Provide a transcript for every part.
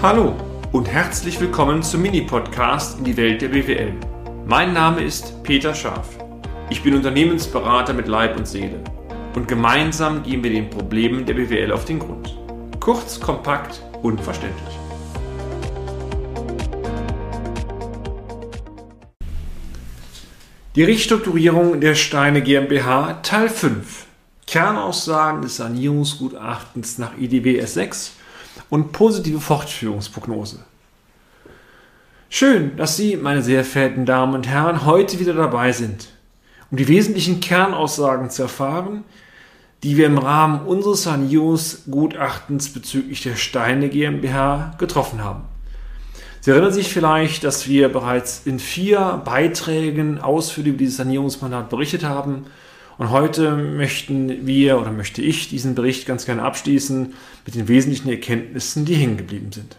Hallo und herzlich willkommen zum Mini-Podcast in die Welt der BWL. Mein Name ist Peter Scharf. Ich bin Unternehmensberater mit Leib und Seele und gemeinsam gehen wir den Problemen der BWL auf den Grund. Kurz, kompakt und verständlich. Die Restrukturierung der Steine GmbH Teil 5. Kernaussagen des Sanierungsgutachtens nach IDW S6 und positive Fortführungsprognose. Schön, dass Sie, meine sehr verehrten Damen und Herren, heute wieder dabei sind, um die wesentlichen Kernaussagen zu erfahren, die wir im Rahmen unseres Sanierungsgutachtens bezüglich der Steine GmbH getroffen haben. Sie erinnern sich vielleicht, dass wir bereits in vier Beiträgen ausführlich über dieses Sanierungsmandat berichtet haben und heute möchten wir oder möchte ich diesen Bericht ganz gerne abschließen mit den wesentlichen Erkenntnissen, die hängen geblieben sind.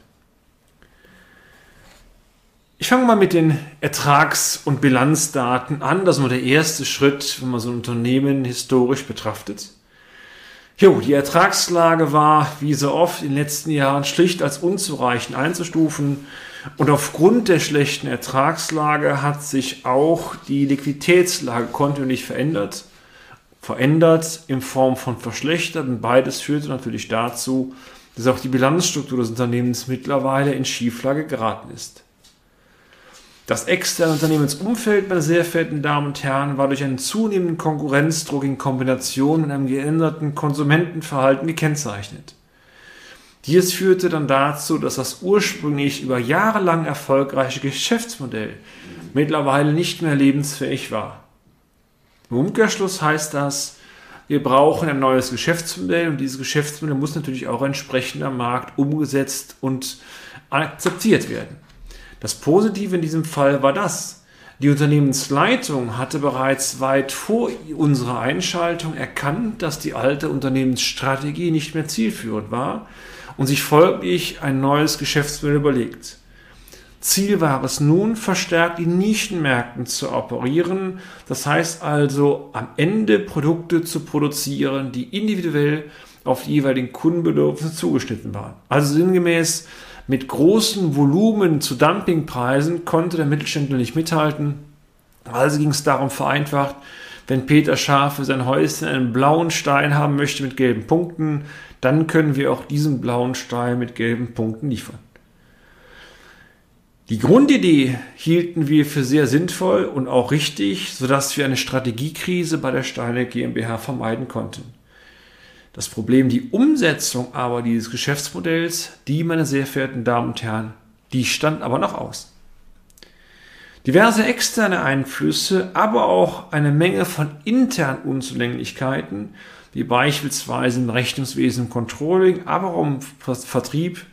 Ich fange mal mit den Ertrags- und Bilanzdaten an. Das ist nur der erste Schritt, wenn man so ein Unternehmen historisch betrachtet. Jo, die Ertragslage war, wie so oft in den letzten Jahren, schlicht als unzureichend einzustufen. Und aufgrund der schlechten Ertragslage hat sich auch die Liquiditätslage kontinuierlich verändert verändert in Form von verschlechtert und beides führte natürlich dazu, dass auch die Bilanzstruktur des Unternehmens mittlerweile in Schieflage geraten ist. Das externe Unternehmensumfeld, meine sehr verehrten Damen und Herren, war durch einen zunehmenden Konkurrenzdruck in Kombination mit einem geänderten Konsumentenverhalten gekennzeichnet. Dies führte dann dazu, dass das ursprünglich über Jahre lang erfolgreiche Geschäftsmodell mittlerweile nicht mehr lebensfähig war. Im Umkehrschluss heißt das, wir brauchen ein neues Geschäftsmodell und dieses Geschäftsmodell muss natürlich auch entsprechend am Markt umgesetzt und akzeptiert werden. Das Positive in diesem Fall war das. Die Unternehmensleitung hatte bereits weit vor unserer Einschaltung erkannt, dass die alte Unternehmensstrategie nicht mehr zielführend war und sich folglich ein neues Geschäftsmodell überlegt. Ziel war es nun, verstärkt in Nischenmärkten zu operieren. Das heißt also, am Ende Produkte zu produzieren, die individuell auf die jeweiligen Kundenbedürfnisse zugeschnitten waren. Also sinngemäß, mit großen Volumen zu Dumpingpreisen konnte der Mittelständler nicht mithalten. Also ging es darum vereinfacht, wenn Peter Scharf für sein Häuschen einen blauen Stein haben möchte mit gelben Punkten, dann können wir auch diesen blauen Stein mit gelben Punkten liefern. Die Grundidee hielten wir für sehr sinnvoll und auch richtig, sodass wir eine Strategiekrise bei der Steine GmbH vermeiden konnten. Das Problem, die Umsetzung aber dieses Geschäftsmodells, die, meine sehr verehrten Damen und Herren, die stand aber noch aus. Diverse externe Einflüsse, aber auch eine Menge von internen Unzulänglichkeiten, wie beispielsweise im Rechnungswesen, Controlling, aber auch im Vertrieb,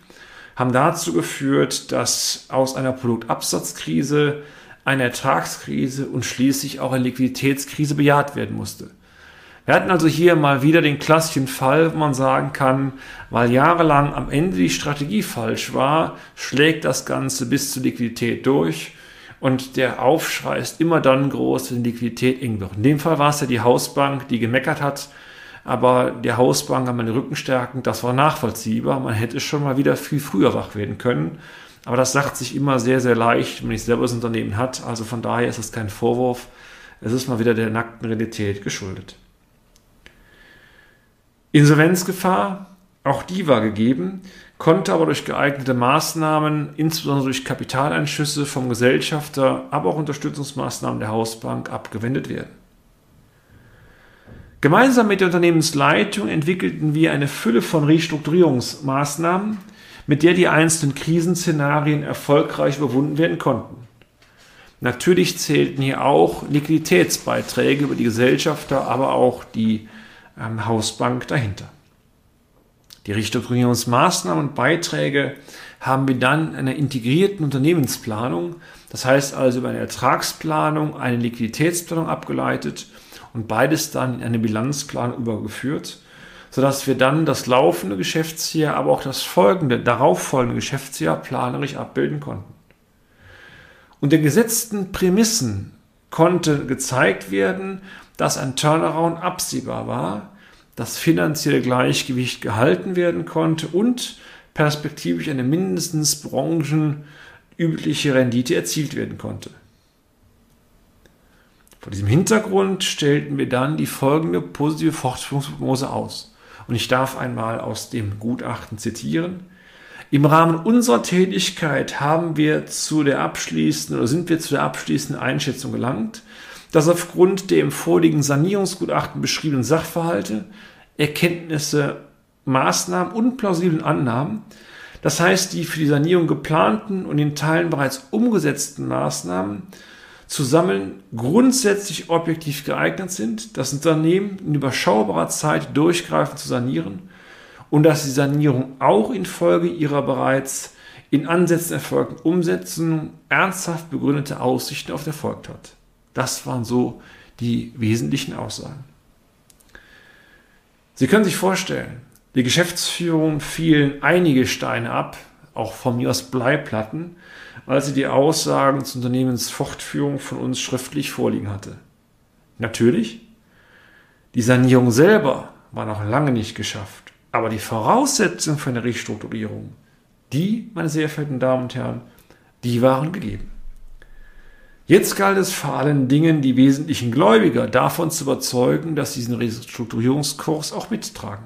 haben dazu geführt, dass aus einer Produktabsatzkrise eine Ertragskrise und schließlich auch eine Liquiditätskrise bejaht werden musste. Wir hatten also hier mal wieder den klassischen Fall, wo man sagen kann, weil jahrelang am Ende die Strategie falsch war, schlägt das Ganze bis zur Liquidität durch und der Aufschrei ist immer dann groß, wenn Liquidität eng wird. In dem Fall war es ja die Hausbank, die gemeckert hat, aber der Hausbank haben meine Rückenstärken, das war nachvollziehbar. Man hätte schon mal wieder viel früher wach werden können. Aber das sagt sich immer sehr, sehr leicht, wenn ich selber das Unternehmen hat. Also von daher ist es kein Vorwurf. Es ist mal wieder der nackten Realität geschuldet. Insolvenzgefahr, auch die war gegeben, konnte aber durch geeignete Maßnahmen, insbesondere durch Kapitaleinschüsse vom Gesellschafter, aber auch Unterstützungsmaßnahmen der Hausbank abgewendet werden. Gemeinsam mit der Unternehmensleitung entwickelten wir eine Fülle von Restrukturierungsmaßnahmen, mit der die einzelnen Krisenszenarien erfolgreich überwunden werden konnten. Natürlich zählten hier auch Liquiditätsbeiträge über die Gesellschafter, aber auch die ähm, Hausbank dahinter. Die Restrukturierungsmaßnahmen und Beiträge haben wir dann in einer integrierten Unternehmensplanung, das heißt also über eine Ertragsplanung, eine Liquiditätsplanung abgeleitet und beides dann in eine Bilanzplan übergeführt, sodass wir dann das laufende Geschäftsjahr, aber auch das folgende, darauffolgende Geschäftsjahr planerisch abbilden konnten. Unter gesetzten Prämissen konnte gezeigt werden, dass ein Turnaround absehbar war, das finanzielle Gleichgewicht gehalten werden konnte und perspektivisch eine mindestens branchenübliche Rendite erzielt werden konnte. Vor diesem Hintergrund stellten wir dann die folgende positive Fortführungsprognose aus. Und ich darf einmal aus dem Gutachten zitieren. Im Rahmen unserer Tätigkeit haben wir zu der abschließenden oder sind wir zu der abschließenden Einschätzung gelangt, dass aufgrund der im vorliegenden Sanierungsgutachten beschriebenen Sachverhalte, Erkenntnisse, Maßnahmen und plausiblen Annahmen, das heißt die für die Sanierung geplanten und in Teilen bereits umgesetzten Maßnahmen zusammen grundsätzlich objektiv geeignet sind, das Unternehmen in überschaubarer Zeit durchgreifend zu sanieren und dass die Sanierung auch infolge ihrer bereits in Ansätzen erfolgten Umsetzung ernsthaft begründete Aussichten auf Erfolg hat. Das waren so die wesentlichen Aussagen. Sie können sich vorstellen, die Geschäftsführung fielen einige Steine ab, auch von mir aus Bleiplatten, als sie die Aussagen zur Unternehmensfortführung von uns schriftlich vorliegen hatte. Natürlich, die Sanierung selber war noch lange nicht geschafft, aber die Voraussetzungen für eine Restrukturierung, die, meine sehr verehrten Damen und Herren, die waren gegeben. Jetzt galt es vor allen Dingen, die wesentlichen Gläubiger davon zu überzeugen, dass sie diesen Restrukturierungskurs auch mittragen.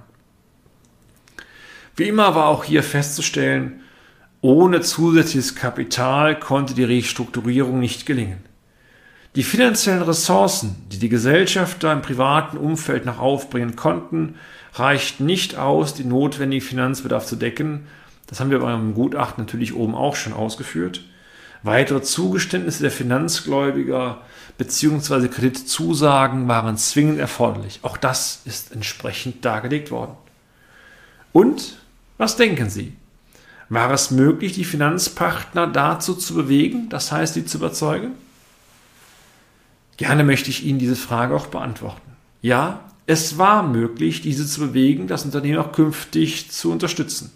Wie immer war auch hier festzustellen, ohne zusätzliches Kapital konnte die Restrukturierung nicht gelingen. Die finanziellen Ressourcen, die die Gesellschafter im privaten Umfeld noch aufbringen konnten, reichten nicht aus, den notwendigen Finanzbedarf zu decken. Das haben wir beim Gutachten natürlich oben auch schon ausgeführt. Weitere Zugeständnisse der Finanzgläubiger bzw. Kreditzusagen waren zwingend erforderlich. Auch das ist entsprechend dargelegt worden. Und was denken Sie? War es möglich, die Finanzpartner dazu zu bewegen, das heißt, sie zu überzeugen? Gerne möchte ich Ihnen diese Frage auch beantworten. Ja, es war möglich, diese zu bewegen, das Unternehmen auch künftig zu unterstützen.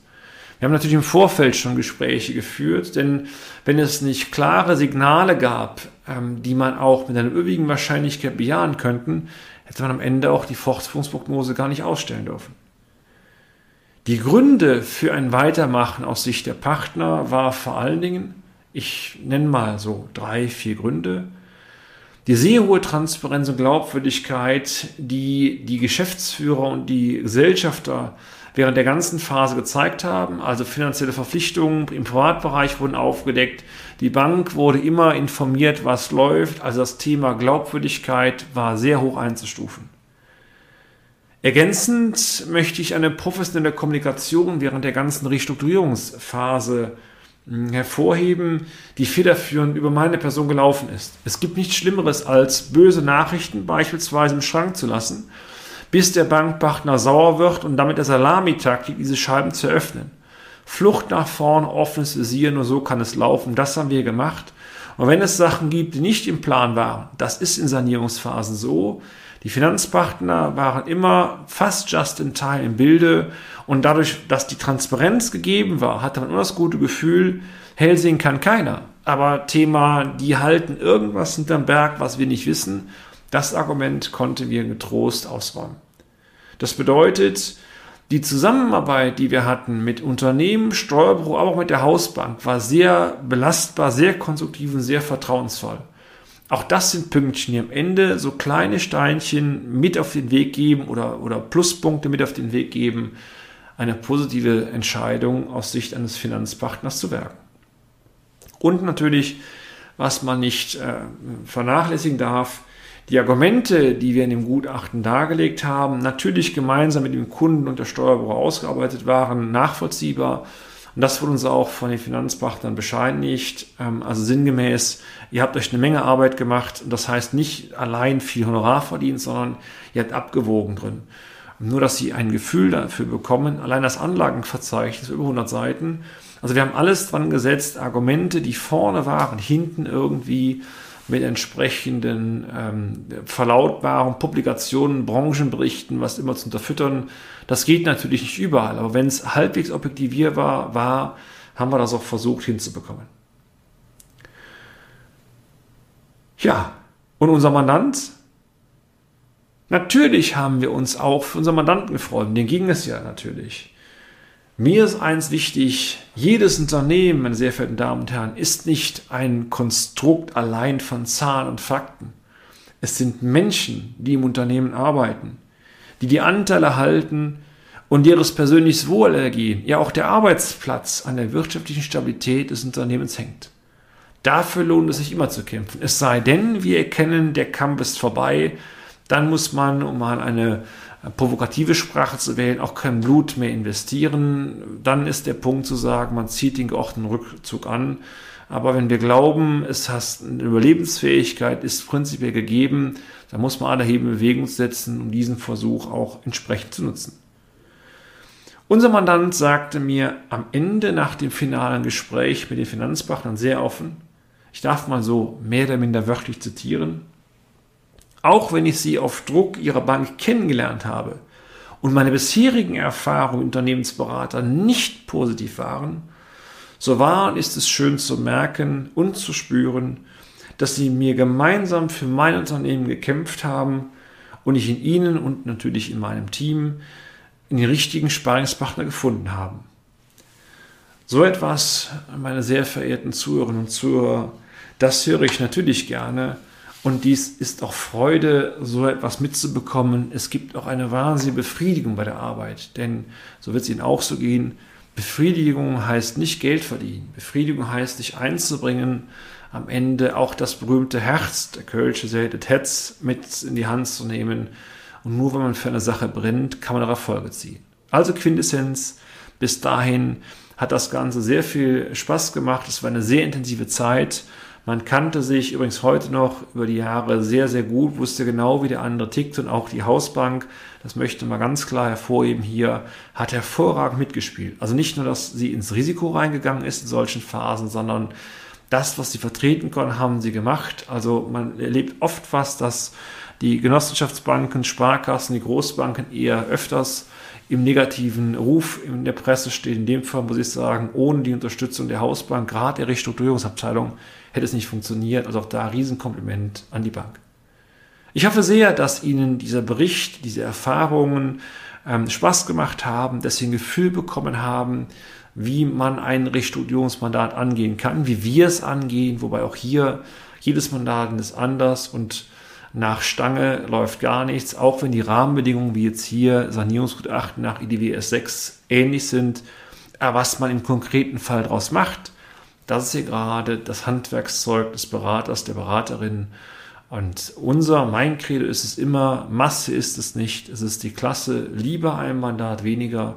Wir haben natürlich im Vorfeld schon Gespräche geführt, denn wenn es nicht klare Signale gab, ähm, die man auch mit einer übrigen Wahrscheinlichkeit bejahen könnten, hätte man am Ende auch die Fortführungsprognose gar nicht ausstellen dürfen. Die Gründe für ein Weitermachen aus Sicht der Partner war vor allen Dingen, ich nenne mal so drei, vier Gründe. Die sehr hohe Transparenz und Glaubwürdigkeit, die die Geschäftsführer und die Gesellschafter während der ganzen Phase gezeigt haben. Also finanzielle Verpflichtungen im Privatbereich wurden aufgedeckt. Die Bank wurde immer informiert, was läuft. Also das Thema Glaubwürdigkeit war sehr hoch einzustufen. Ergänzend möchte ich eine professionelle Kommunikation während der ganzen Restrukturierungsphase hm, hervorheben, die federführend über meine Person gelaufen ist. Es gibt nichts Schlimmeres, als böse Nachrichten beispielsweise im Schrank zu lassen, bis der Bankpartner sauer wird und damit der Salamitaktik, diese Scheiben zu öffnen. Flucht nach vorn, offenes Visier, nur so kann es laufen. Das haben wir gemacht. Und wenn es Sachen gibt, die nicht im Plan waren, das ist in Sanierungsphasen so, die Finanzpartner waren immer fast just in time im Bilde und dadurch, dass die Transparenz gegeben war, hatte man immer das gute Gefühl, sehen kann keiner. Aber Thema, die halten irgendwas hinterm Berg, was wir nicht wissen, das Argument konnten wir getrost ausräumen. Das bedeutet, die Zusammenarbeit, die wir hatten mit Unternehmen, Steuerbüro, aber auch mit der Hausbank, war sehr belastbar, sehr konstruktiv und sehr vertrauensvoll. Auch das sind Pünktchen, die am Ende so kleine Steinchen mit auf den Weg geben oder, oder Pluspunkte mit auf den Weg geben, eine positive Entscheidung aus Sicht eines Finanzpartners zu werken. Und natürlich, was man nicht äh, vernachlässigen darf, die Argumente, die wir in dem Gutachten dargelegt haben, natürlich gemeinsam mit dem Kunden und der Steuerbüro ausgearbeitet waren, nachvollziehbar und das wurde uns auch von den Finanzpartnern bescheinigt. Ähm, also sinngemäß, ihr habt euch eine Menge Arbeit gemacht. Das heißt nicht allein viel Honorar verdient, sondern ihr habt abgewogen drin. Nur, dass sie ein Gefühl dafür bekommen. Allein das Anlagenverzeichnis über 100 Seiten. Also wir haben alles dran gesetzt, Argumente, die vorne waren, hinten irgendwie mit entsprechenden ähm, verlautbaren Publikationen, Branchenberichten, was immer zu unterfüttern. Das geht natürlich nicht überall, aber wenn es halbwegs objektivier war, war, haben wir das auch versucht hinzubekommen. Ja, und unser Mandant? Natürlich haben wir uns auch für unseren Mandanten gefreut, den ging es ja natürlich. Mir ist eins wichtig, jedes Unternehmen, meine sehr verehrten Damen und Herren, ist nicht ein Konstrukt allein von Zahlen und Fakten. Es sind Menschen, die im Unternehmen arbeiten, die die Anteile halten und ihres persönliches Wohlergehen, ja auch der Arbeitsplatz an der wirtschaftlichen Stabilität des Unternehmens hängt. Dafür lohnt es sich immer zu kämpfen. Es sei denn, wir erkennen, der Kampf ist vorbei, dann muss man, um mal eine provokative Sprache zu wählen, auch kein Blut mehr investieren. Dann ist der Punkt zu sagen, man zieht den geordneten Rückzug an. Aber wenn wir glauben, es hat eine Überlebensfähigkeit, ist prinzipiell gegeben, dann muss man alle Hebel in Bewegung setzen, um diesen Versuch auch entsprechend zu nutzen. Unser Mandant sagte mir am Ende nach dem finalen Gespräch mit den Finanzpartnern sehr offen, ich darf mal so mehr oder minder wörtlich zitieren, auch wenn ich sie auf Druck ihrer Bank kennengelernt habe und meine bisherigen Erfahrungen Unternehmensberater nicht positiv waren, so war und ist es schön zu merken und zu spüren, dass sie mir gemeinsam für mein Unternehmen gekämpft haben und ich in ihnen und natürlich in meinem Team den richtigen Sparingspartner gefunden haben. So etwas, meine sehr verehrten Zuhörerinnen und Zuhörer, das höre ich natürlich gerne und dies ist auch Freude, so etwas mitzubekommen. Es gibt auch eine wahnsinnige Befriedigung bei der Arbeit, denn so wird es Ihnen auch so gehen. Befriedigung heißt nicht Geld verdienen. Befriedigung heißt, sich einzubringen, am Ende auch das berühmte Herz, der Kölsche das Herz mit in die Hand zu nehmen. Und nur wenn man für eine Sache brennt, kann man auch Erfolge ziehen. Also Quintessenz, bis dahin hat das Ganze sehr viel Spaß gemacht. Es war eine sehr intensive Zeit. Man kannte sich übrigens heute noch über die Jahre sehr, sehr gut, wusste genau, wie der andere tickt und auch die Hausbank, das möchte man ganz klar hervorheben hier, hat hervorragend mitgespielt. Also nicht nur, dass sie ins Risiko reingegangen ist in solchen Phasen, sondern das, was sie vertreten konnten, haben sie gemacht. Also man erlebt oft was, dass die Genossenschaftsbanken, Sparkassen, die Großbanken eher öfters im negativen Ruf in der Presse stehen. In dem Fall muss ich sagen, ohne die Unterstützung der Hausbank, gerade der Restrukturierungsabteilung, hätte es nicht funktioniert. Also auch da Riesenkompliment an die Bank. Ich hoffe sehr, dass Ihnen dieser Bericht, diese Erfahrungen ähm, Spaß gemacht haben, dass Sie ein Gefühl bekommen haben, wie man ein Restrukturierungsmandat angehen kann, wie wir es angehen, wobei auch hier jedes Mandat ist anders und nach Stange läuft gar nichts, auch wenn die Rahmenbedingungen wie jetzt hier Sanierungsgutachten nach IDWS 6 ähnlich sind. Aber was man im konkreten Fall daraus macht, das ist hier gerade das Handwerkszeug des Beraters, der Beraterin. Und unser, mein Credo ist es immer, Masse ist es nicht, es ist die Klasse, lieber ein Mandat weniger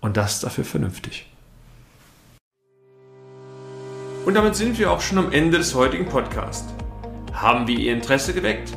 und das dafür vernünftig. Und damit sind wir auch schon am Ende des heutigen Podcasts. Haben wir Ihr Interesse geweckt?